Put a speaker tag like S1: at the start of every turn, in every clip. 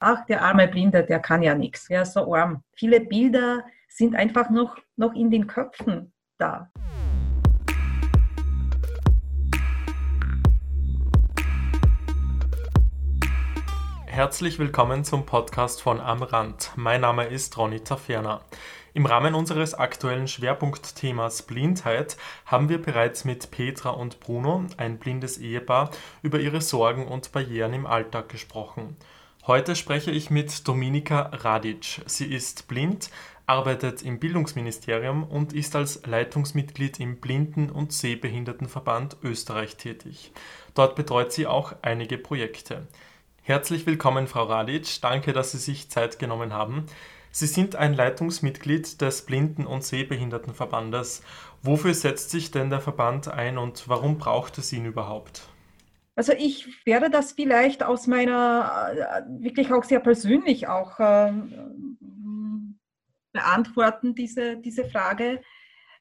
S1: ach, der arme Blinde, der kann ja nichts, ja, so arm. Viele Bilder sind einfach noch, noch in den Köpfen da.
S2: Herzlich willkommen zum Podcast von Am Rand. Mein Name ist Ronny Taferner. Im Rahmen unseres aktuellen Schwerpunktthemas Blindheit haben wir bereits mit Petra und Bruno, ein blindes Ehepaar, über ihre Sorgen und Barrieren im Alltag gesprochen. Heute spreche ich mit Dominika Radic. Sie ist blind, arbeitet im Bildungsministerium und ist als Leitungsmitglied im Blinden- und Sehbehindertenverband Österreich tätig. Dort betreut sie auch einige Projekte. Herzlich willkommen, Frau Radic. Danke, dass Sie sich Zeit genommen haben. Sie sind ein Leitungsmitglied des Blinden- und Sehbehindertenverbandes. Wofür setzt sich denn der Verband ein und warum braucht es ihn überhaupt?
S1: Also ich werde das vielleicht aus meiner, äh, wirklich auch sehr persönlich auch äh, beantworten, diese, diese Frage.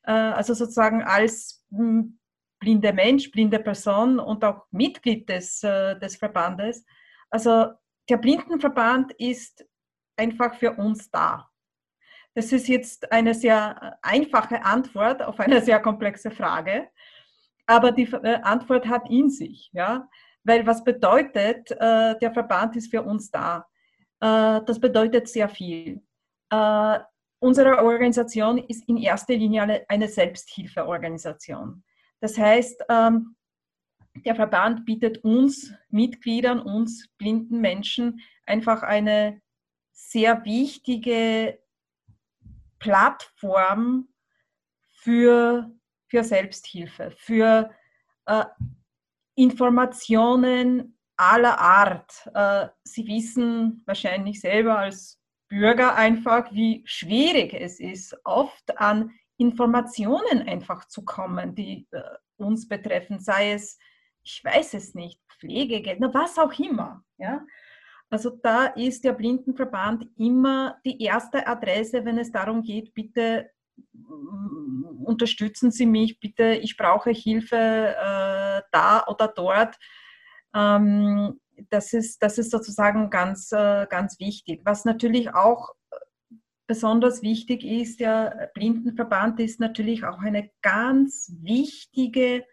S1: Äh, also sozusagen als hm, blinde Mensch, blinde Person und auch Mitglied des, äh, des Verbandes. Also der Blindenverband ist einfach für uns da? Das ist jetzt eine sehr einfache Antwort auf eine sehr komplexe Frage, aber die äh, Antwort hat in sich, ja, weil was bedeutet, äh, der Verband ist für uns da? Äh, das bedeutet sehr viel. Unsere Organisation ist in erster Linie eine Selbsthilfeorganisation. Das heißt, ähm, der Verband bietet uns Mitgliedern, uns blinden Menschen einfach eine sehr wichtige Plattform für, für Selbsthilfe, für äh, Informationen aller Art. Äh, Sie wissen wahrscheinlich selber als Bürger einfach, wie schwierig es ist, oft an Informationen einfach zu kommen, die äh, uns betreffen, sei es, ich weiß es nicht, Pflegegeld, was auch immer. Ja? Also da ist der Blindenverband immer die erste Adresse, wenn es darum geht, bitte unterstützen Sie mich, bitte, ich brauche Hilfe äh, da oder dort. Ähm, das, ist, das ist sozusagen ganz, äh, ganz wichtig. Was natürlich auch besonders wichtig ist, der Blindenverband ist natürlich auch eine ganz wichtige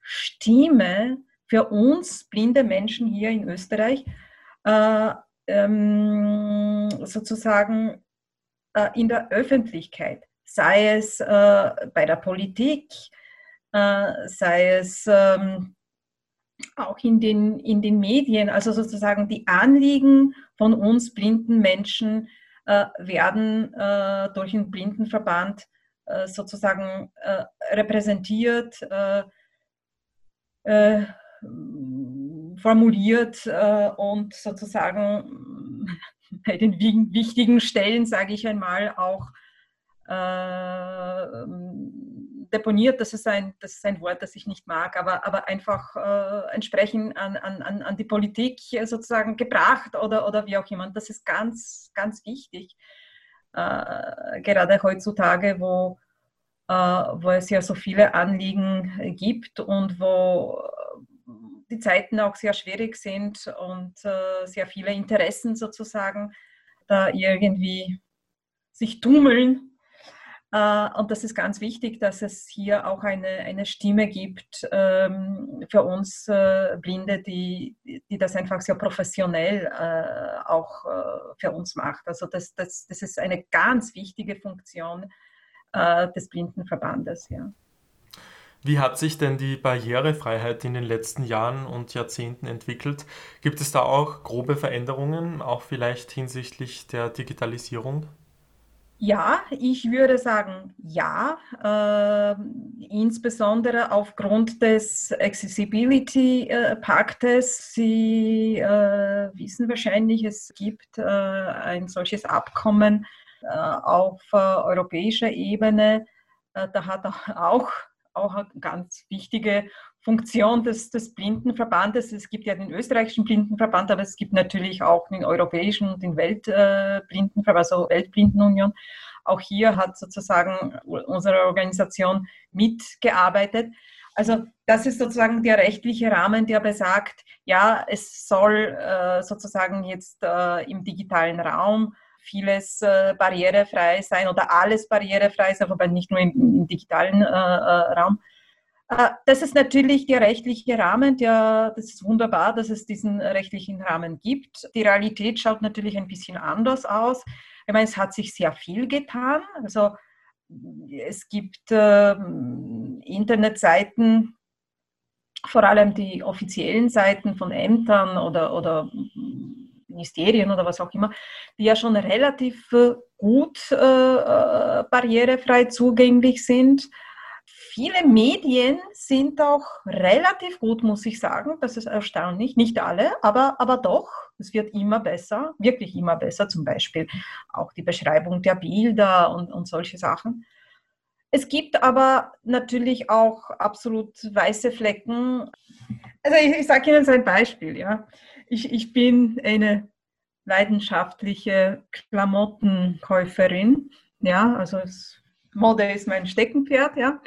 S1: Stimme für uns blinde Menschen hier in Österreich, äh, ähm, sozusagen äh, in der Öffentlichkeit, sei es äh, bei der Politik, äh, sei es ähm, auch in den, in den Medien, also sozusagen die Anliegen von uns blinden Menschen äh, werden äh, durch den Blindenverband sozusagen repräsentiert formuliert äh, und sozusagen bei den wichtigen Stellen, sage ich einmal, auch äh, deponiert. Das ist, ein, das ist ein Wort, das ich nicht mag, aber, aber einfach äh, entsprechend an, an, an die Politik sozusagen gebracht oder, oder wie auch immer. Das ist ganz, ganz wichtig. Äh, gerade heutzutage, wo, äh, wo es ja so viele Anliegen gibt und wo die Zeiten auch sehr schwierig sind und äh, sehr viele Interessen sozusagen da irgendwie sich tummeln. Äh, und das ist ganz wichtig, dass es hier auch eine, eine Stimme gibt ähm, für uns äh, Blinde, die, die das einfach sehr professionell äh, auch für uns macht. Also das, das, das ist eine ganz wichtige Funktion des Blindenverbandes. Ja.
S2: Wie hat sich denn die Barrierefreiheit in den letzten Jahren und Jahrzehnten entwickelt? Gibt es da auch grobe Veränderungen, auch vielleicht hinsichtlich der Digitalisierung?
S1: Ja, ich würde sagen ja, äh, insbesondere aufgrund des Accessibility-Paktes. Sie äh, wissen wahrscheinlich, es gibt äh, ein solches Abkommen äh, auf äh, europäischer Ebene. Äh, da hat auch auch eine ganz wichtige Funktion des, des Blindenverbandes. Es gibt ja den österreichischen Blindenverband, aber es gibt natürlich auch den europäischen und den Weltblindenverband, also Weltblindenunion. Auch hier hat sozusagen unsere Organisation mitgearbeitet. Also das ist sozusagen der rechtliche Rahmen, der besagt, ja, es soll äh, sozusagen jetzt äh, im digitalen Raum vieles äh, barrierefrei sein oder alles barrierefrei sein, aber nicht nur im, im digitalen äh, äh, Raum. Äh, das ist natürlich der rechtliche Rahmen, der, das ist wunderbar, dass es diesen rechtlichen Rahmen gibt. Die Realität schaut natürlich ein bisschen anders aus. Ich meine, es hat sich sehr viel getan. Also es gibt äh, Internetseiten, vor allem die offiziellen Seiten von Ämtern oder, oder Ministerien oder was auch immer, die ja schon relativ äh, gut äh, äh, barrierefrei zugänglich sind. Viele Medien sind auch relativ gut, muss ich sagen. Das ist erstaunlich. Nicht alle, aber, aber doch. Es wird immer besser, wirklich immer besser. Zum Beispiel auch die Beschreibung der Bilder und, und solche Sachen. Es gibt aber natürlich auch absolut weiße Flecken. Also ich, ich sage Ihnen so ein Beispiel. Ja. Ich, ich bin eine leidenschaftliche Klamottenkäuferin. Ja, also es, Mode ist mein Steckenpferd. Ja.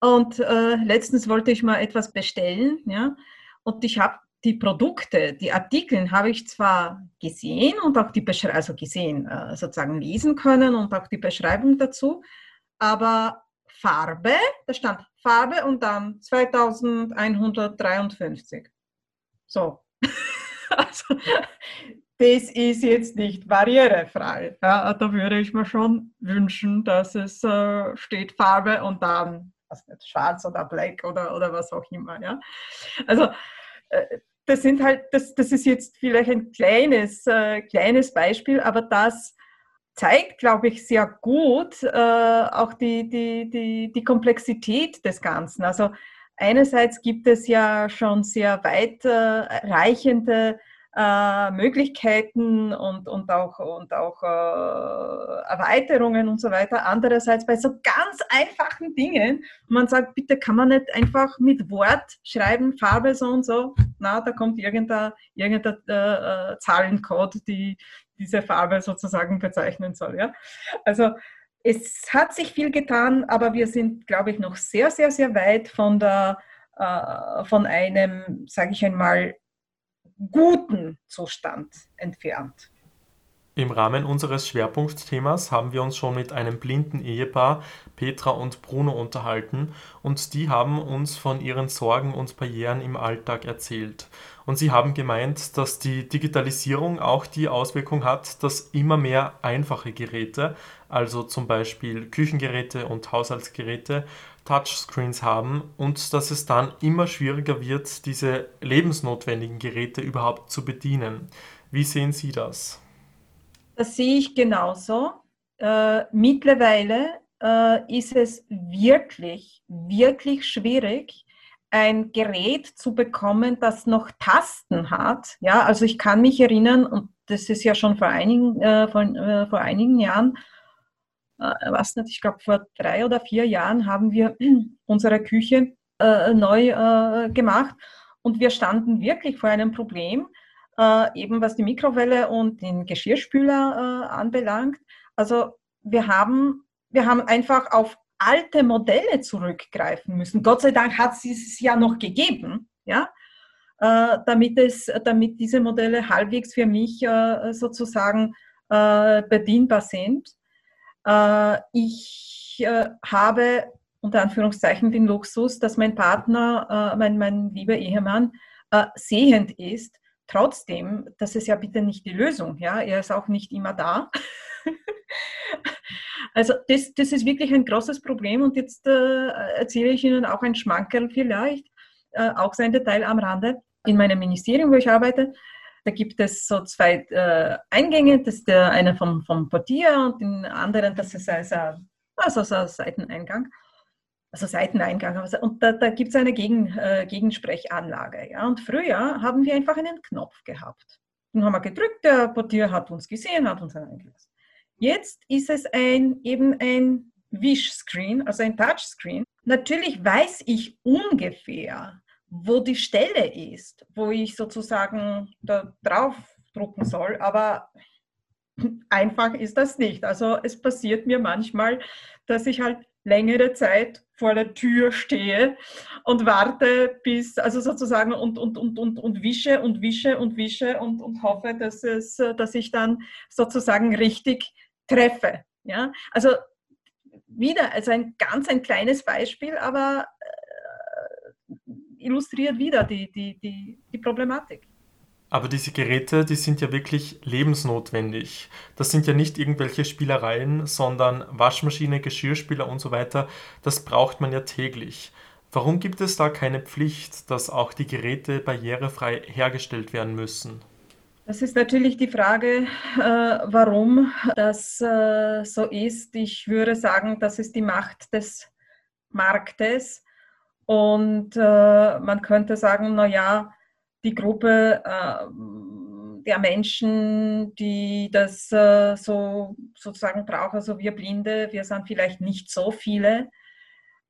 S1: Und äh, letztens wollte ich mal etwas bestellen. Ja. Und ich habe die Produkte, die Artikel habe ich zwar gesehen und auch die Beschreibung, also gesehen, äh, sozusagen lesen können und auch die Beschreibung dazu, aber Farbe, da stand Farbe und dann 2153. So. also, das ist jetzt nicht barrierefrei. Ja, da würde ich mir schon wünschen, dass es äh, steht Farbe und dann was nicht, schwarz oder black oder, oder was auch immer. Ja. Also äh, das sind halt, das, das ist jetzt vielleicht ein kleines, äh, kleines Beispiel, aber das zeigt, glaube ich, sehr gut äh, auch die, die, die, die Komplexität des Ganzen. Also einerseits gibt es ja schon sehr weitreichende äh, Möglichkeiten und, und auch, und auch äh, Erweiterungen und so weiter. Andererseits bei so ganz einfachen Dingen, man sagt, bitte kann man nicht einfach mit Wort schreiben, Farbe so und so. Na, da kommt irgendein, irgendein äh, äh Zahlencode, die, diese Farbe sozusagen bezeichnen soll. Ja? Also es hat sich viel getan, aber wir sind, glaube ich, noch sehr, sehr, sehr weit von, der, äh, von einem, sage ich einmal, guten Zustand entfernt.
S2: Im Rahmen unseres Schwerpunktthemas haben wir uns schon mit einem blinden Ehepaar, Petra und Bruno, unterhalten und die haben uns von ihren Sorgen und Barrieren im Alltag erzählt. Und sie haben gemeint, dass die Digitalisierung auch die Auswirkung hat, dass immer mehr einfache Geräte, also zum Beispiel Küchengeräte und Haushaltsgeräte, Touchscreens haben und dass es dann immer schwieriger wird, diese lebensnotwendigen Geräte überhaupt zu bedienen. Wie sehen Sie das?
S1: Das sehe ich genauso. Äh, mittlerweile äh, ist es wirklich, wirklich schwierig, ein Gerät zu bekommen, das noch Tasten hat. Ja, also ich kann mich erinnern, und das ist ja schon vor einigen, äh, von, äh, vor einigen Jahren, äh, was nicht, ich glaube vor drei oder vier Jahren haben wir unsere Küche äh, neu äh, gemacht und wir standen wirklich vor einem Problem, äh, eben was die Mikrowelle und den Geschirrspüler äh, anbelangt. Also wir haben, wir haben einfach auf alte Modelle zurückgreifen müssen. Gott sei Dank hat es es ja noch gegeben, ja, äh, damit, es, damit diese Modelle halbwegs für mich äh, sozusagen äh, bedienbar sind. Äh, ich äh, habe unter Anführungszeichen den Luxus, dass mein Partner, mein, mein lieber Ehemann, sehend ist Trotzdem, das ist ja bitte nicht die Lösung. Ja? Er ist auch nicht immer da. also das, das ist wirklich ein großes Problem und jetzt äh, erzähle ich Ihnen auch ein Schmankerl vielleicht, äh, auch sein Detail am Rande. In meinem Ministerium, wo ich arbeite, da gibt es so zwei äh, Eingänge, das ist der eine vom, vom Portier und den anderen, das ist also, also so ein Seiteneingang also Seiteneingang. Und da, da gibt es eine Gegen, äh, Gegensprechanlage. Ja? Und früher haben wir einfach einen Knopf gehabt. Den haben wir gedrückt, der Portier hat uns gesehen, hat uns eingelassen. Jetzt ist es ein, eben ein Wischscreen, also ein Touchscreen. Natürlich weiß ich ungefähr, wo die Stelle ist, wo ich sozusagen da drauf drucken soll, aber einfach ist das nicht. Also es passiert mir manchmal, dass ich halt längere Zeit vor der Tür stehe und warte bis, also sozusagen und, und, und, und, und wische und wische und wische und, und hoffe, dass, es, dass ich dann sozusagen richtig treffe. Ja? Also wieder, also ein ganz ein kleines Beispiel, aber illustriert wieder die, die, die, die Problematik.
S2: Aber diese Geräte, die sind ja wirklich lebensnotwendig. Das sind ja nicht irgendwelche Spielereien, sondern Waschmaschine, Geschirrspüler und so weiter. Das braucht man ja täglich. Warum gibt es da keine Pflicht, dass auch die Geräte barrierefrei hergestellt werden müssen?
S1: Das ist natürlich die Frage, äh, warum das äh, so ist. Ich würde sagen, das ist die Macht des Marktes. Und äh, man könnte sagen, naja, die Gruppe der Menschen, die das so sozusagen brauchen, also wir Blinde, wir sind vielleicht nicht so viele.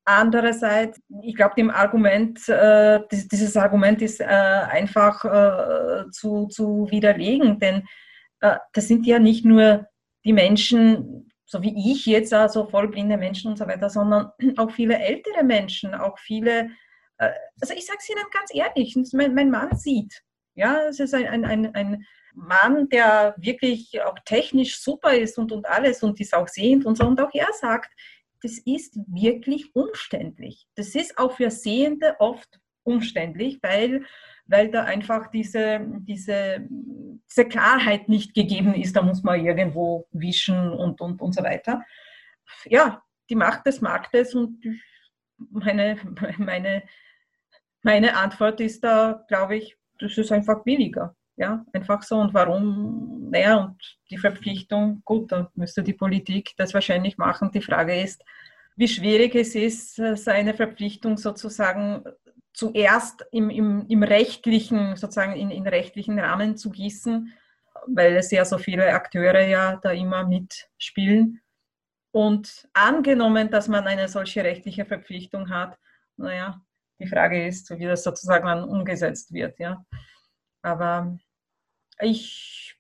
S1: Andererseits, ich glaube, dem Argument, äh, dieses Argument ist äh, einfach äh, zu, zu widerlegen, denn äh, das sind ja nicht nur die Menschen, so wie ich jetzt, also vollblinde Menschen und so weiter, sondern auch viele ältere Menschen, auch viele, äh, also ich sage es Ihnen ganz ehrlich, mein, mein, Mann sieht, ja, es ist ein, ein, ein, ein Mann, der wirklich auch technisch super ist und, und alles und ist auch sehend und so, und auch er sagt, das ist wirklich umständlich. Das ist auch für Sehende oft umständlich, weil, weil da einfach diese, diese, diese Klarheit nicht gegeben ist. Da muss man irgendwo wischen und, und, und so weiter. Ja, die Macht des Marktes und meine, meine, meine Antwort ist da, glaube ich, das ist einfach billiger. Ja, einfach so. Und warum? Naja, und die Verpflichtung, gut, da müsste die Politik das wahrscheinlich machen. Die Frage ist, wie schwierig es ist, seine Verpflichtung sozusagen zuerst im, im, im rechtlichen, sozusagen in, in rechtlichen Rahmen zu gießen, weil es ja so viele Akteure ja da immer mitspielen. Und angenommen, dass man eine solche rechtliche Verpflichtung hat, naja, die Frage ist, wie das sozusagen dann umgesetzt wird. Ja. Aber ich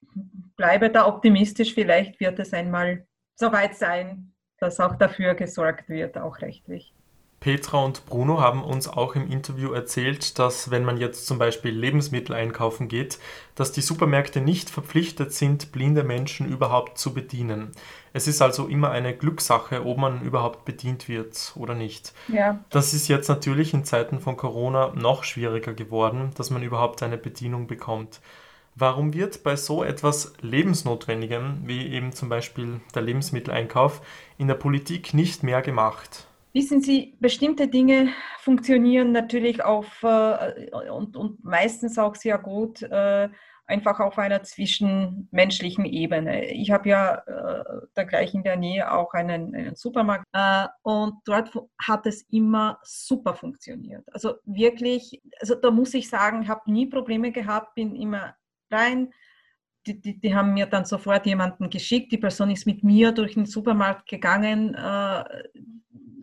S1: bleibe da optimistisch. Vielleicht wird es einmal soweit sein, dass auch dafür gesorgt wird, auch rechtlich.
S2: Petra und Bruno haben uns auch im Interview erzählt, dass wenn man jetzt zum Beispiel Lebensmittel einkaufen geht, dass die Supermärkte nicht verpflichtet sind, blinde Menschen überhaupt zu bedienen. Es ist also immer eine Glückssache, ob man überhaupt bedient wird oder nicht. Ja. Das ist jetzt natürlich in Zeiten von Corona noch schwieriger geworden, dass man überhaupt eine Bedienung bekommt. Warum wird bei so etwas Lebensnotwendigem, wie eben zum Beispiel der Lebensmitteleinkauf, in der Politik nicht mehr gemacht?
S1: Wissen Sie, bestimmte Dinge funktionieren natürlich auf äh, und, und meistens auch sehr gut äh, einfach auf einer zwischenmenschlichen Ebene. Ich habe ja äh, da gleich in der Nähe auch einen, einen Supermarkt äh, und dort hat es immer super funktioniert. Also wirklich, also da muss ich sagen, habe nie Probleme gehabt, bin immer rein. Die, die, die, haben mir dann sofort jemanden geschickt. Die Person ist mit mir durch den Supermarkt gegangen, äh,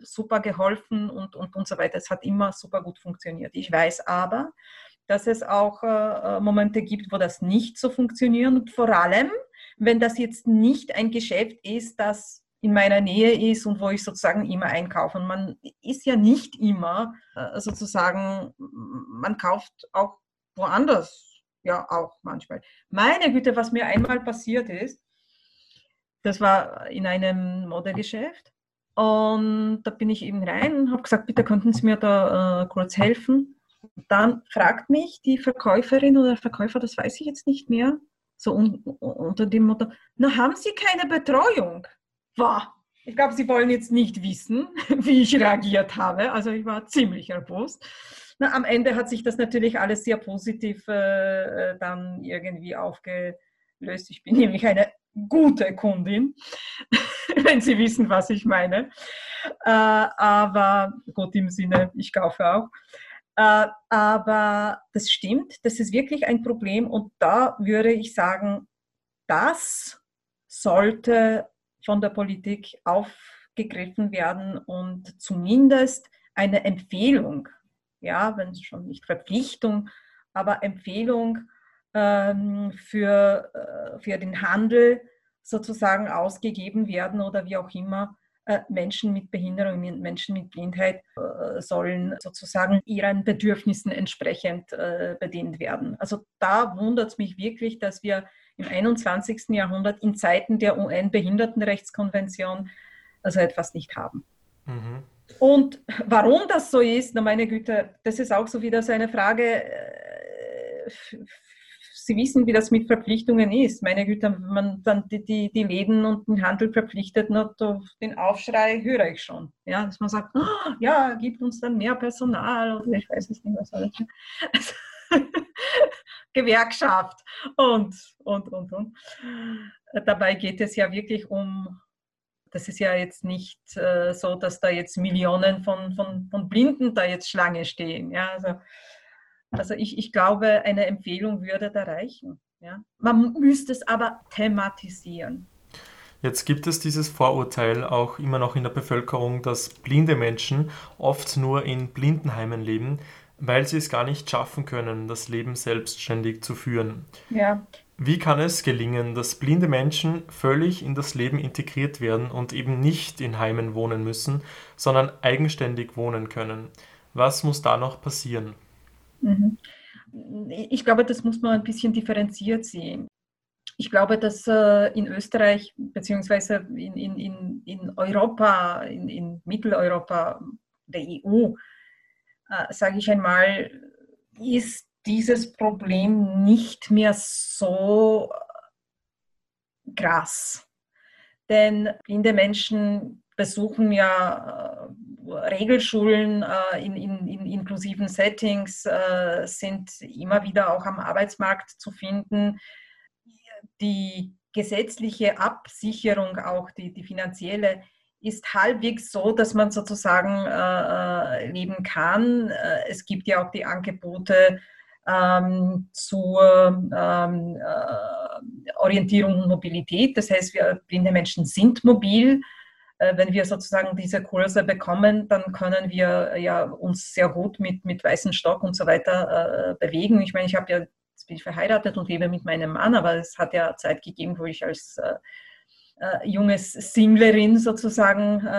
S1: super geholfen und, und, und so weiter. Es hat immer super gut funktioniert. Ich weiß aber, dass es auch äh, Momente gibt, wo das nicht so funktioniert. Und vor allem, wenn das jetzt nicht ein Geschäft ist, das in meiner Nähe ist und wo ich sozusagen immer einkaufe. Und man ist ja nicht immer äh, sozusagen, man kauft auch woanders ja auch manchmal. Meine Güte, was mir einmal passiert ist, das war in einem Modegeschäft und da bin ich eben rein und habe gesagt, bitte könnten Sie mir da äh, kurz helfen. Dann fragt mich die Verkäuferin oder der Verkäufer, das weiß ich jetzt nicht mehr, so un unter dem Motto, na haben Sie keine Betreuung? Wow. Ich glaube, Sie wollen jetzt nicht wissen, wie ich reagiert habe. Also ich war ziemlich erbost. Na, am Ende hat sich das natürlich alles sehr positiv äh, äh dann irgendwie aufgelöst. Ich bin nämlich eine gute Kundin, wenn Sie wissen, was ich meine. Äh, aber gut im Sinne, ich kaufe auch. Äh, aber das stimmt, das ist wirklich ein Problem und da würde ich sagen, das sollte von der Politik aufgegriffen werden und zumindest eine Empfehlung ja, wenn es schon nicht Verpflichtung, aber Empfehlung ähm, für, äh, für den Handel sozusagen ausgegeben werden oder wie auch immer, äh, Menschen mit Behinderung, Menschen mit Blindheit äh, sollen sozusagen ihren Bedürfnissen entsprechend äh, bedient werden. Also da wundert es mich wirklich, dass wir im 21. Jahrhundert in Zeiten der UN-Behindertenrechtskonvention also etwas nicht haben. Mhm. Und warum das so ist, na meine Güte, das ist auch so wieder so eine Frage Sie wissen, wie das mit Verpflichtungen ist. Meine Güte, wenn man dann die, die, die Läden und den Handel verpflichtet, nur den Aufschrei höre ich schon. Ja, dass man sagt, oh, ja, gibt uns dann mehr Personal oder ich weiß es nicht, was alles. Gewerkschaft und, und, und, und. Dabei geht es ja wirklich um, das ist ja jetzt nicht äh, so, dass da jetzt Millionen von, von, von Blinden da jetzt Schlange stehen. Ja, also also ich, ich glaube, eine Empfehlung würde da reichen. Ja? Man müsste es aber thematisieren.
S2: Jetzt gibt es dieses Vorurteil auch immer noch in der Bevölkerung, dass blinde Menschen oft nur in Blindenheimen leben, weil sie es gar nicht schaffen können, das Leben selbstständig zu führen. Ja. Wie kann es gelingen, dass blinde Menschen völlig in das Leben integriert werden und eben nicht in Heimen wohnen müssen, sondern eigenständig wohnen können? Was muss da noch passieren?
S1: Mhm. Ich glaube, das muss man ein bisschen differenziert sehen. Ich glaube, dass äh, in Österreich beziehungsweise in, in, in Europa, in, in Mitteleuropa, der EU, äh, sage ich einmal, ist dieses Problem nicht mehr so krass. Denn blinde Menschen besuchen ja äh, Regelschulen äh, in, in, in, inklusiven Settings, äh, sind immer wieder auch am Arbeitsmarkt zu finden. Die gesetzliche Absicherung, auch die, die finanzielle, ist halbwegs so, dass man sozusagen äh, leben kann. Es gibt ja auch die Angebote ähm, zur ähm, äh, Orientierung und Mobilität. Das heißt, wir blinde Menschen sind mobil äh, wenn wir sozusagen diese Kurse bekommen, dann können wir äh, ja uns sehr gut mit, mit weißem Stock und so weiter äh, bewegen. Ich meine, ich habe ja, jetzt bin ich verheiratet und lebe mit meinem Mann, aber es hat ja Zeit gegeben, wo ich als äh, äh, junges Singlerin sozusagen äh,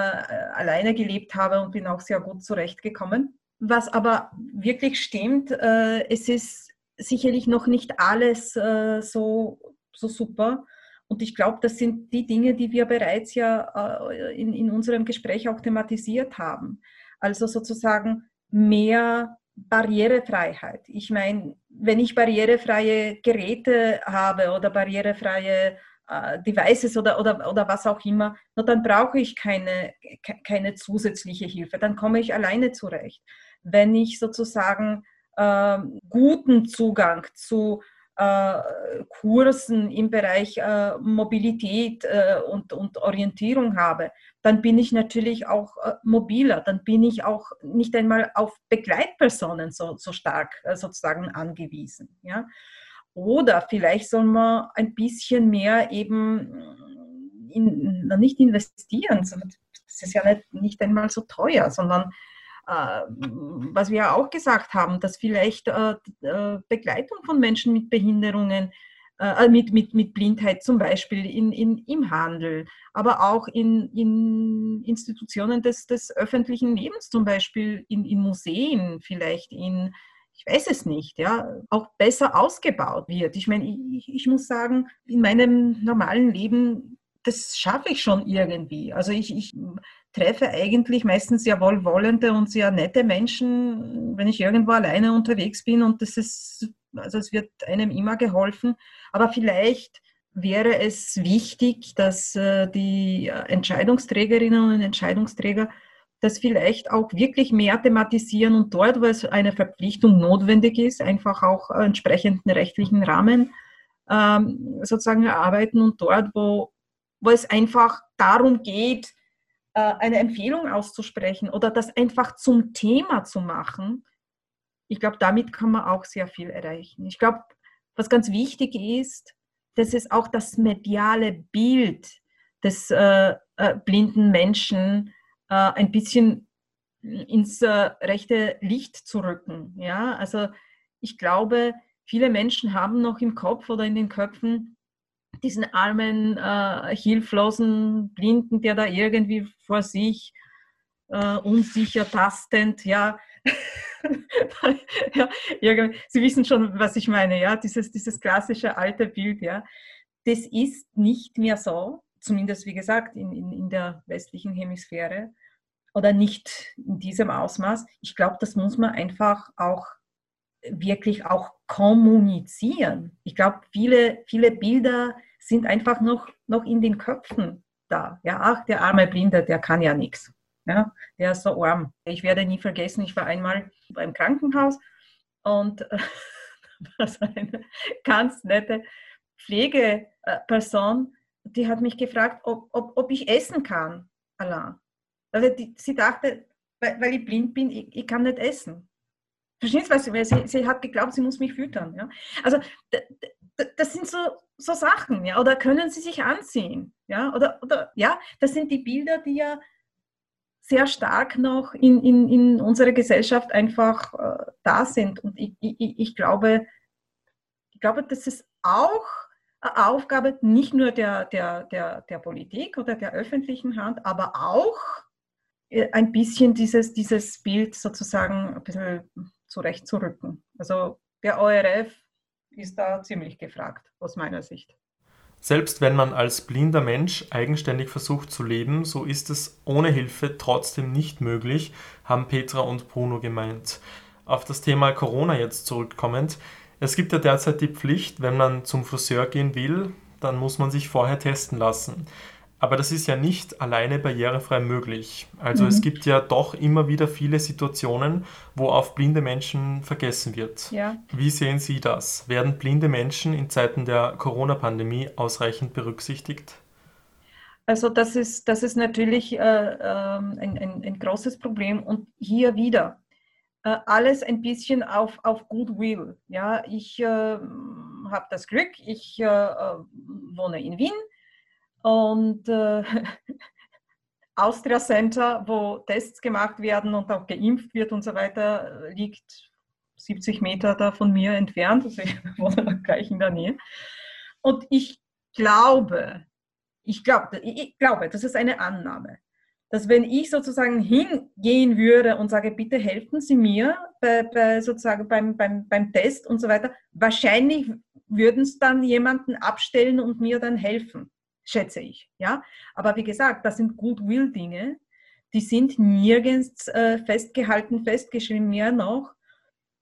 S1: alleine gelebt habe und bin auch sehr gut zurechtgekommen. Was aber wirklich stimmt, es ist sicherlich noch nicht alles so, so super. Und ich glaube, das sind die Dinge, die wir bereits ja äh, in, in unserem Gespräch auch thematisiert haben. Also sozusagen mehr Barrierefreiheit. Ich meine, wenn ich barrierefreie Geräte habe oder barrierefreie äh, Devices oder, oder, oder was auch immer, dann brauche ich keine, keine zusätzliche Hilfe. Dann komme ich alleine zurecht. Wenn ich sozusagen äh, guten Zugang zu Kursen im Bereich äh, Mobilität äh, und, und Orientierung habe, dann bin ich natürlich auch mobiler, dann bin ich auch nicht einmal auf Begleitpersonen so, so stark sozusagen angewiesen. Ja? Oder vielleicht soll man ein bisschen mehr eben in, nicht investieren, das ist ja nicht, nicht einmal so teuer, sondern äh, was wir ja auch gesagt haben, dass vielleicht äh, äh, Begleitung von Menschen mit Behinderungen, mit, mit, mit Blindheit zum Beispiel in, in, im Handel, aber auch in, in Institutionen des, des öffentlichen Lebens, zum Beispiel in, in Museen, vielleicht in, ich weiß es nicht, ja, auch besser ausgebaut wird. Ich meine, ich, ich muss sagen, in meinem normalen Leben, das schaffe ich schon irgendwie. Also ich, ich treffe eigentlich meistens sehr wohlwollende und sehr nette Menschen, wenn ich irgendwo alleine unterwegs bin und das ist, also es wird einem immer geholfen. Aber vielleicht wäre es wichtig, dass äh, die Entscheidungsträgerinnen und Entscheidungsträger das vielleicht auch wirklich mehr thematisieren und dort, wo es eine Verpflichtung notwendig ist, einfach auch entsprechenden rechtlichen Rahmen ähm, sozusagen erarbeiten und dort, wo, wo es einfach darum geht, äh, eine Empfehlung auszusprechen oder das einfach zum Thema zu machen, ich glaube, damit kann man auch sehr viel erreichen. Ich glaube, was ganz wichtig ist, dass es auch das mediale Bild des äh, äh, blinden Menschen äh, ein bisschen ins äh, rechte Licht zu rücken. Ja, also ich glaube, viele Menschen haben noch im Kopf oder in den Köpfen diesen armen, äh, hilflosen Blinden, der da irgendwie vor sich äh, unsicher tastend, ja, ja, Sie wissen schon, was ich meine, ja, dieses, dieses klassische alte Bild, ja. Das ist nicht mehr so, zumindest wie gesagt in, in, in der westlichen Hemisphäre oder nicht in diesem Ausmaß. Ich glaube, das muss man einfach auch wirklich auch kommunizieren. Ich glaube, viele, viele Bilder sind einfach noch, noch in den Köpfen da. Ja, ach, der arme Blinde, der kann ja nichts. Ja, der ist so arm. Ich werde nie vergessen, ich war einmal beim Krankenhaus und äh, war eine ganz nette Pflegeperson, die hat mich gefragt, ob, ob, ob ich essen kann, Alain. Also die, sie dachte, weil, weil, ich blind bin, ich, ich kann nicht essen. Verstehst du, was sie, sie hat geglaubt, sie muss mich füttern. Ja? Also das sind so, so Sachen, ja, oder können sie sich anziehen, ja, oder, oder ja, das sind die Bilder, die ja sehr stark noch in, in, in unserer Gesellschaft einfach äh, da sind. Und ich, ich, ich, glaube, ich glaube, das ist auch eine Aufgabe nicht nur der, der, der, der Politik oder der öffentlichen Hand, aber auch äh, ein bisschen dieses, dieses Bild sozusagen ein bisschen zurechtzurücken. Also der ORF ist da ziemlich gefragt, aus meiner Sicht.
S2: Selbst wenn man als blinder Mensch eigenständig versucht zu leben, so ist es ohne Hilfe trotzdem nicht möglich, haben Petra und Bruno gemeint. Auf das Thema Corona jetzt zurückkommend. Es gibt ja derzeit die Pflicht, wenn man zum Friseur gehen will, dann muss man sich vorher testen lassen. Aber das ist ja nicht alleine barrierefrei möglich. Also mhm. es gibt ja doch immer wieder viele Situationen, wo auf blinde Menschen vergessen wird. Ja. Wie sehen Sie das? Werden blinde Menschen in Zeiten der Corona-Pandemie ausreichend berücksichtigt?
S1: Also das ist, das ist natürlich äh, ähm, ein, ein, ein, großes Problem und hier wieder äh, alles ein bisschen auf, auf Goodwill. Ja, ich äh, habe das Glück, ich äh, äh, wohne in Wien und äh, Austria Center, wo Tests gemacht werden und auch geimpft wird und so weiter, liegt 70 Meter da von mir entfernt. Also ich wohne gleich in der Nähe. Und ich glaube, ich glaube, ich glaube, das ist eine Annahme, dass wenn ich sozusagen hingehen würde und sage, bitte helfen Sie mir bei, bei sozusagen beim, beim, beim Test und so weiter, wahrscheinlich würden es dann jemanden abstellen und mir dann helfen schätze ich. Ja? Aber wie gesagt, das sind Goodwill-Dinge, die sind nirgends äh, festgehalten, festgeschrieben, mehr noch.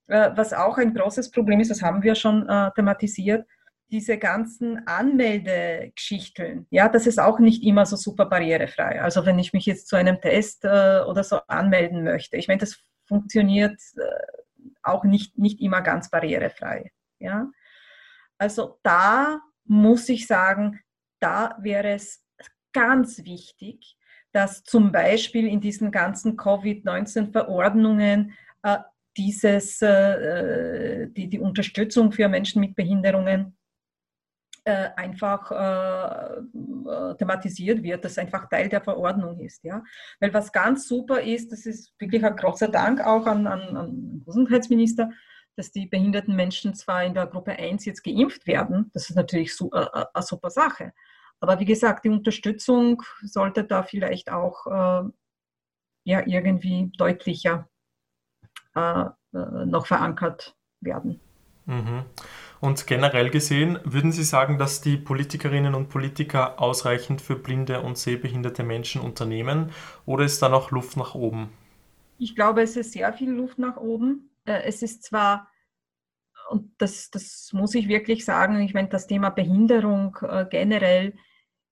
S1: Äh, was auch ein großes Problem ist, das haben wir schon äh, thematisiert, diese ganzen Anmeldegeschichten, ja, das ist auch nicht immer so super barrierefrei. Also wenn ich mich jetzt zu einem Test äh, oder so anmelden möchte, ich meine, das funktioniert äh, auch nicht, nicht immer ganz barrierefrei. Ja? Also da muss ich sagen, da wäre es ganz wichtig, dass zum Beispiel in diesen ganzen Covid-19-Verordnungen äh, dieses, äh, die, die Unterstützung für Menschen mit Behinderungen äh, einfach äh, äh, thematisiert wird, dass einfach Teil der Verordnung ist. Ja? Weil was ganz super ist, das ist wirklich ein großer Dank auch an, an, an den Gesundheitsminister, dass die behinderten Menschen zwar in der Gruppe 1 jetzt geimpft werden, das ist natürlich so, äh, eine super Sache. Aber wie gesagt, die Unterstützung sollte da vielleicht auch äh, ja, irgendwie deutlicher äh, äh, noch verankert werden.
S2: Mhm. Und generell gesehen, würden Sie sagen, dass die Politikerinnen und Politiker ausreichend für blinde und sehbehinderte Menschen unternehmen oder ist da noch Luft nach oben?
S1: Ich glaube, es ist sehr viel Luft nach oben. Äh, es ist zwar, und das, das muss ich wirklich sagen, ich meine, das Thema Behinderung äh, generell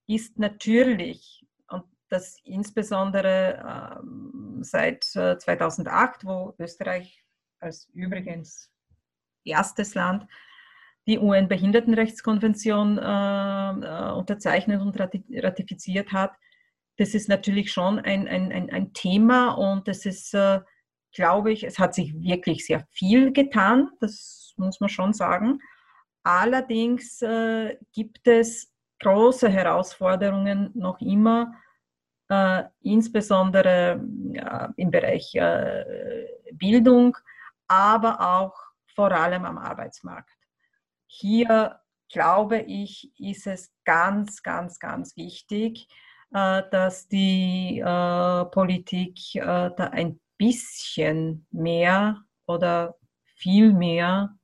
S1: ist natürlich, und das insbesondere ähm, seit 2008, äh, wo Österreich als übrigens erstes Land die UN-Behindertenrechtskonvention äh, äh, unterzeichnet und ratifiziert hat, das ist natürlich schon ein, ein, ein, ein Thema und es ist, äh, glaube ich, es hat sich wirklich sehr viel getan, das muss man schon sagen. Allerdings äh, gibt es große Herausforderungen noch immer, äh, insbesondere ja, im Bereich äh, Bildung, aber auch vor allem am Arbeitsmarkt. Hier glaube ich, ist es ganz, ganz, ganz wichtig, äh, dass die äh, Politik äh, da ein bisschen mehr oder viel mehr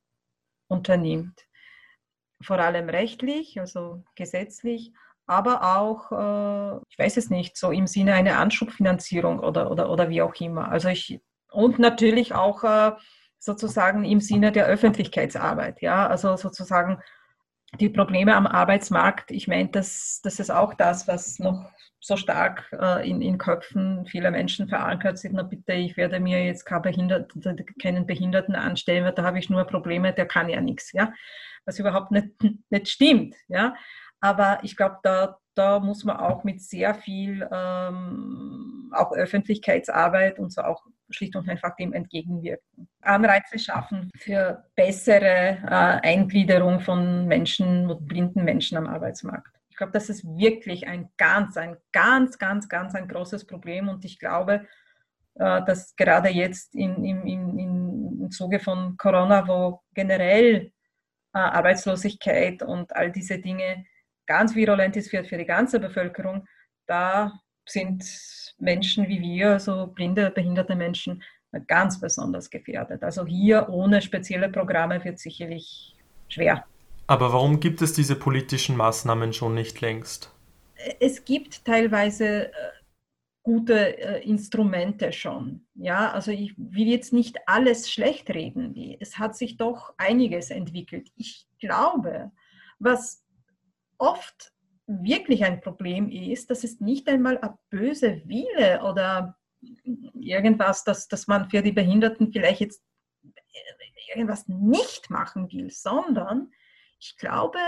S1: unternimmt. Vor allem rechtlich, also gesetzlich, aber auch, äh, ich weiß es nicht, so im Sinne einer Anschubfinanzierung oder, oder, oder wie auch immer. Also ich, und natürlich auch äh, sozusagen im Sinne der Öffentlichkeitsarbeit, ja, also sozusagen die Probleme am Arbeitsmarkt, ich meine, das, das ist auch das, was noch so stark äh, in, in Köpfen vieler Menschen verankert sind. Na bitte, ich werde mir jetzt keinen Behinderten, keinen Behinderten anstellen, weil da habe ich nur Probleme, der kann ja nichts, ja, was überhaupt nicht, nicht stimmt, ja. Aber ich glaube, da, da muss man auch mit sehr viel ähm, auch Öffentlichkeitsarbeit und so auch schlicht und einfach dem entgegenwirken. Anreize schaffen für bessere äh, Eingliederung von Menschen, blinden Menschen am Arbeitsmarkt. Ich glaube, das ist wirklich ein ganz, ein ganz, ganz, ganz ein großes Problem und ich glaube, äh, dass gerade jetzt in, in, in, im Zuge von Corona, wo generell äh, Arbeitslosigkeit und all diese Dinge ganz virulent ist für, die ganze Bevölkerung, da sind Menschen wie wir, also blinde, behinderte Menschen, ganz besonders gefährdet. Also hier ohne spezielle Programme wird sicherlich schwer.
S2: Aber warum gibt es diese politischen Maßnahmen schon nicht längst?
S1: Es gibt teilweise äh, gute äh, Instrumente schon. Ja, also ich will jetzt nicht alles schlecht reden. Es hat sich doch einiges entwickelt. Ich glaube, was oft wirklich ein Problem ist, dass es nicht einmal ein böse Wille oder irgendwas, dass, dass man für die Behinderten vielleicht jetzt irgendwas nicht machen will, sondern ich glaube,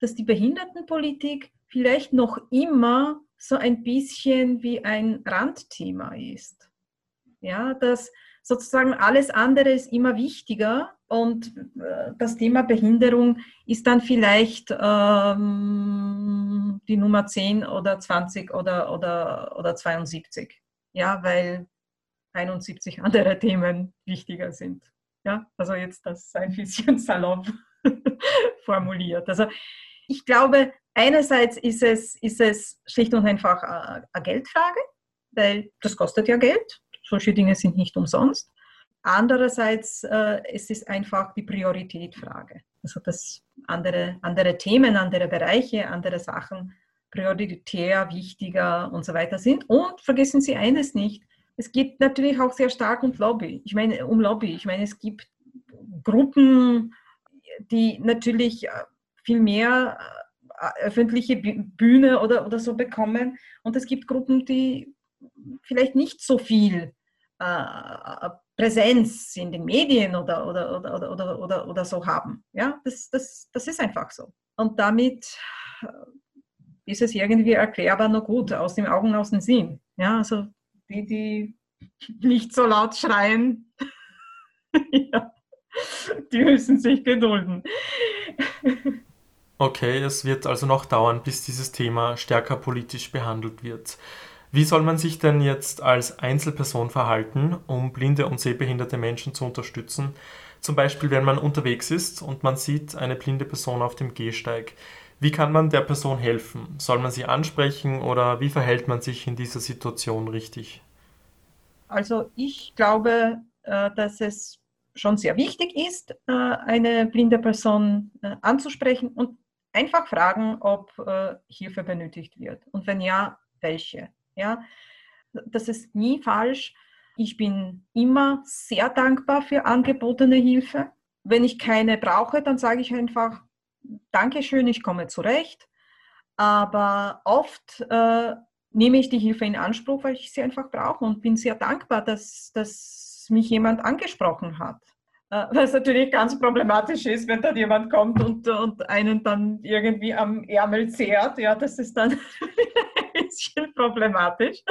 S1: dass die Behindertenpolitik vielleicht noch immer so ein bisschen wie ein Randthema ist. Ja, dass sozusagen alles andere ist immer wichtiger und äh, das Thema Behinderung ist dann vielleicht ähm, die Nummer 10 oder 20 oder, oder, oder 72. Ja, weil 71 andere Themen wichtiger sind. Ja, also jetzt das ein bisschen salopp formuliert. Also ich glaube, einerseits ist es, ist es schlicht und einfach eine Geldfrage, weil das kostet ja Geld solche Dinge sind nicht umsonst. Andererseits äh, es ist einfach die Prioritätfrage. Also dass andere, andere Themen, andere Bereiche, andere Sachen prioritär wichtiger und so weiter sind. Und vergessen Sie eines nicht, es geht natürlich auch sehr stark um Lobby. Ich meine, um Lobby. Ich meine, es gibt Gruppen, die natürlich äh, viel mehr äh, öffentliche Bühne oder, oder so bekommen. Und es gibt Gruppen, die vielleicht nicht so viel äh, Präsenz in den Medien oder, oder, oder, oder, oder, oder so haben. Ja, das, das, das ist einfach so. Und damit äh, ist es irgendwie erklärbar nur gut, aus den Augen, aus dem Sinn. Ja, also die, die nicht so laut schreien, ja, die müssen sich gedulden.
S2: Okay, es wird also noch dauern, bis dieses Thema stärker politisch behandelt wird. Wie soll man sich denn jetzt als Einzelperson verhalten, um blinde und sehbehinderte Menschen zu unterstützen? Zum Beispiel, wenn man unterwegs ist und man sieht eine blinde Person auf dem Gehsteig. Wie kann man der Person helfen? Soll man sie ansprechen oder wie verhält man sich in dieser Situation richtig?
S1: Also ich glaube, äh, dass es schon sehr wichtig ist, äh, eine blinde Person äh, anzusprechen und einfach fragen, ob Hilfe benötigt wird. Und wenn ja, welche. Ja, das ist nie falsch. Ich bin immer sehr dankbar für angebotene Hilfe. Wenn ich keine brauche, dann sage ich einfach, Dankeschön, ich komme zurecht. Aber oft äh, nehme ich die Hilfe in Anspruch, weil ich sie einfach brauche und bin sehr dankbar, dass, dass mich jemand angesprochen hat. Äh, was natürlich ganz problematisch ist, wenn dann jemand kommt und, und einen dann irgendwie am Ärmel zehrt. Ja, das ist dann bisschen problematisch.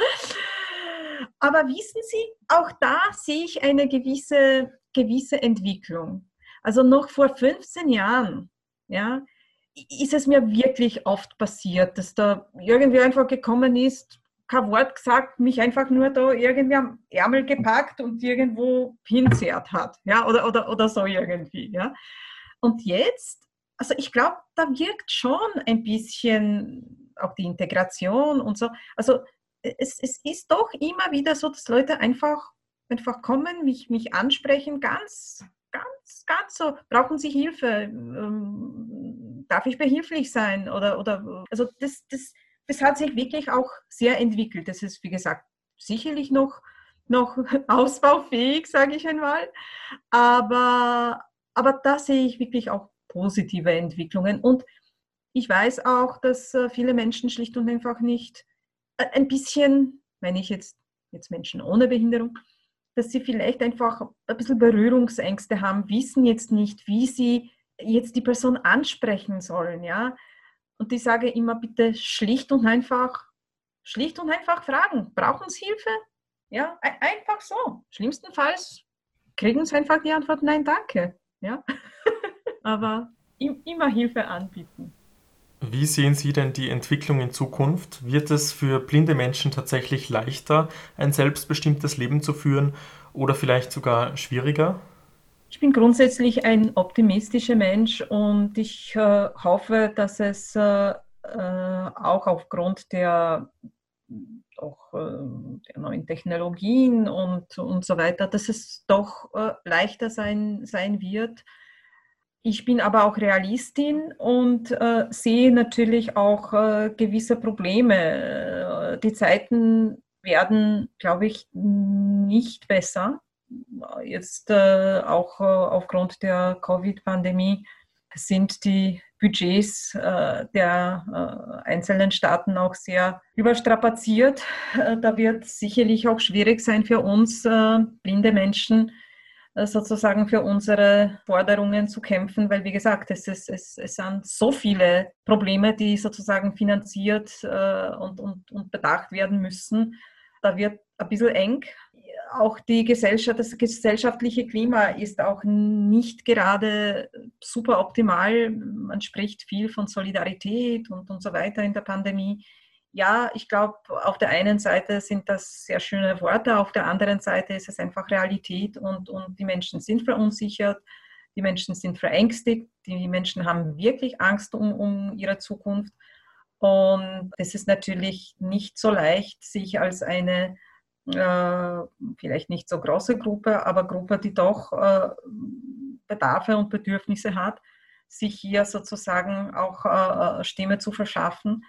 S1: Aber wissen Sie, auch da sehe ich eine gewisse, gewisse Entwicklung. Also noch vor 15 Jahren, ja, ist es mir wirklich oft passiert, dass da irgendwie einfach gekommen ist, kein Wort gesagt, mich einfach nur da irgendwie am Ärmel gepackt und irgendwo hinzerrt hat, ja, oder, oder, oder so irgendwie, ja. Und jetzt also ich glaube, da wirkt schon ein bisschen auch die Integration und so. Also es, es ist doch immer wieder so, dass Leute einfach, einfach kommen, mich, mich ansprechen, ganz, ganz, ganz so, brauchen sie Hilfe, ähm, darf ich behilflich sein? Oder, oder also das, das, das hat sich wirklich auch sehr entwickelt. Das ist, wie gesagt, sicherlich noch, noch ausbaufähig, sage ich einmal. Aber, aber da sehe ich wirklich auch positive Entwicklungen. Und ich weiß auch, dass äh, viele Menschen schlicht und einfach nicht äh, ein bisschen, wenn ich jetzt, jetzt Menschen ohne Behinderung, dass sie vielleicht einfach ein bisschen Berührungsängste haben, wissen jetzt nicht, wie sie jetzt die Person ansprechen sollen, ja. Und ich sage immer bitte schlicht und einfach, schlicht und einfach fragen, brauchen Sie Hilfe? Ja, einfach so. Schlimmstenfalls kriegen Sie einfach die Antwort, nein, danke, ja. Aber immer Hilfe anbieten.
S2: Wie sehen Sie denn die Entwicklung in Zukunft? Wird es für blinde Menschen tatsächlich leichter, ein selbstbestimmtes Leben zu führen oder vielleicht sogar schwieriger?
S1: Ich bin grundsätzlich ein optimistischer Mensch und ich äh, hoffe, dass es äh, äh auch aufgrund der, auch, äh, der neuen Technologien und, und so weiter, dass es doch äh, leichter sein, sein wird, ich bin aber auch Realistin und äh, sehe natürlich auch äh, gewisse Probleme. Die Zeiten werden, glaube ich, nicht besser. Jetzt äh, auch äh, aufgrund der Covid-Pandemie sind die Budgets äh, der einzelnen Staaten auch sehr überstrapaziert. da wird sicherlich auch schwierig sein für uns blinde Menschen, äh, sozusagen für unsere Forderungen zu kämpfen, weil wie gesagt, es, ist, es, es sind so viele Probleme, die sozusagen finanziert äh, und, und, und bedacht werden müssen. Da wird ein bisschen eng. Auch die Gesellschaft, das gesellschaftliche Klima ist auch nicht gerade super optimal. Man spricht viel von Solidarität und, und so weiter in der Pandemie ja, ich glaube, auf der einen Seite sind das sehr schöne Worte, auf der anderen Seite ist es einfach Realität und, und die Menschen sind verunsichert, die Menschen sind verängstigt, die Menschen haben wirklich Angst um, um ihre Zukunft. Und es ist natürlich nicht so leicht, sich als eine vielleicht nicht so große Gruppe, aber Gruppe, die doch äh, Bedarfe und Bedürfnisse hat, sich hier sozusagen auch äh, äh Stimme zu verschaffen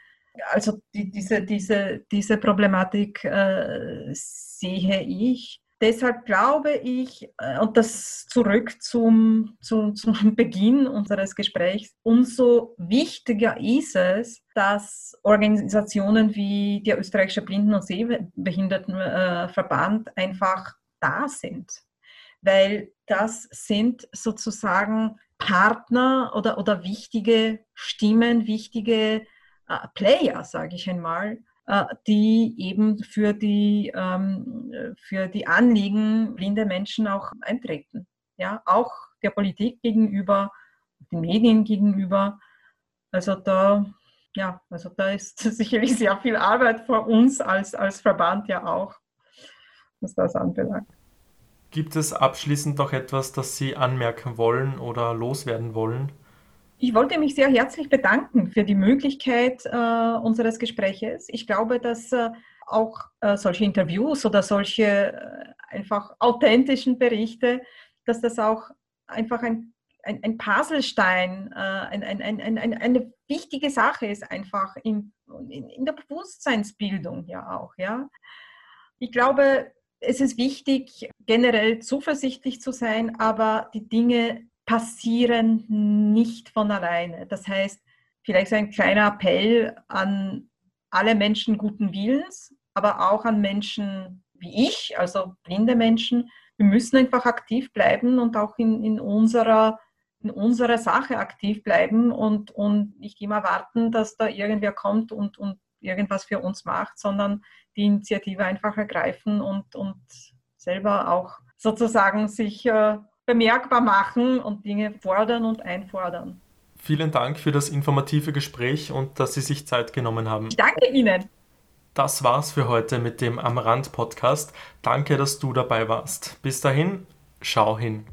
S1: also die, diese, diese, diese Problematik äh, sehe ich. Deshalb glaube ich, äh, und das zurück zum, zum, zum Beginn unseres Gesprächs, umso wichtiger ist es, dass Organisationen wie der österreichische Blinden- und Sehbehindertenverband einfach da sind. Weil das sind sozusagen Partner oder, oder wichtige Stimmen, wichtige äh, Player, sage ich einmal, die eben für die, ähm, für die Anliegen blinder Menschen auch eintreten. Ja, auch der Politik gegenüber, den Medien gegenüber. Also da, ja, also da ist sicherlich sehr viel Arbeit vor uns als, als Verband ja auch, was das anbelangt.
S2: Gibt es abschließend noch etwas, das Sie anmerken wollen oder loswerden wollen?
S1: Ich wollte mich sehr herzlich bedanken für die Möglichkeit äh, unseres Gespräches. Ich glaube, dass äh, auch äh, solche Interviews oder solche äh, einfach authentischen Berichte, dass das auch einfach ein, ein, ein Puzzlestein, äh, ein, ein, ein, ein, eine wichtige Sache ist, einfach in, in, in der Bewusstseinsbildung ja auch. Ja. Ich glaube, es ist wichtig, generell zuversichtlich zu sein, aber die Dinge passieren nicht von alleine. Das heißt, vielleicht so ein kleiner Appell an alle Menschen guten Willens, aber auch an Menschen wie ich, also blinde Menschen. Wir müssen einfach aktiv bleiben und auch in, in unserer in unserer Sache aktiv bleiben und, und nicht immer warten, dass da irgendwer kommt und, und irgendwas für uns macht, sondern die Initiative einfach ergreifen und, und selber auch sozusagen sich äh, bemerkbar machen und Dinge fordern und einfordern.
S2: Vielen Dank für das informative Gespräch und dass Sie sich Zeit genommen haben.
S1: Ich danke Ihnen.
S2: Das war's für heute mit dem Am Rand Podcast. Danke, dass du dabei warst. Bis dahin, schau hin.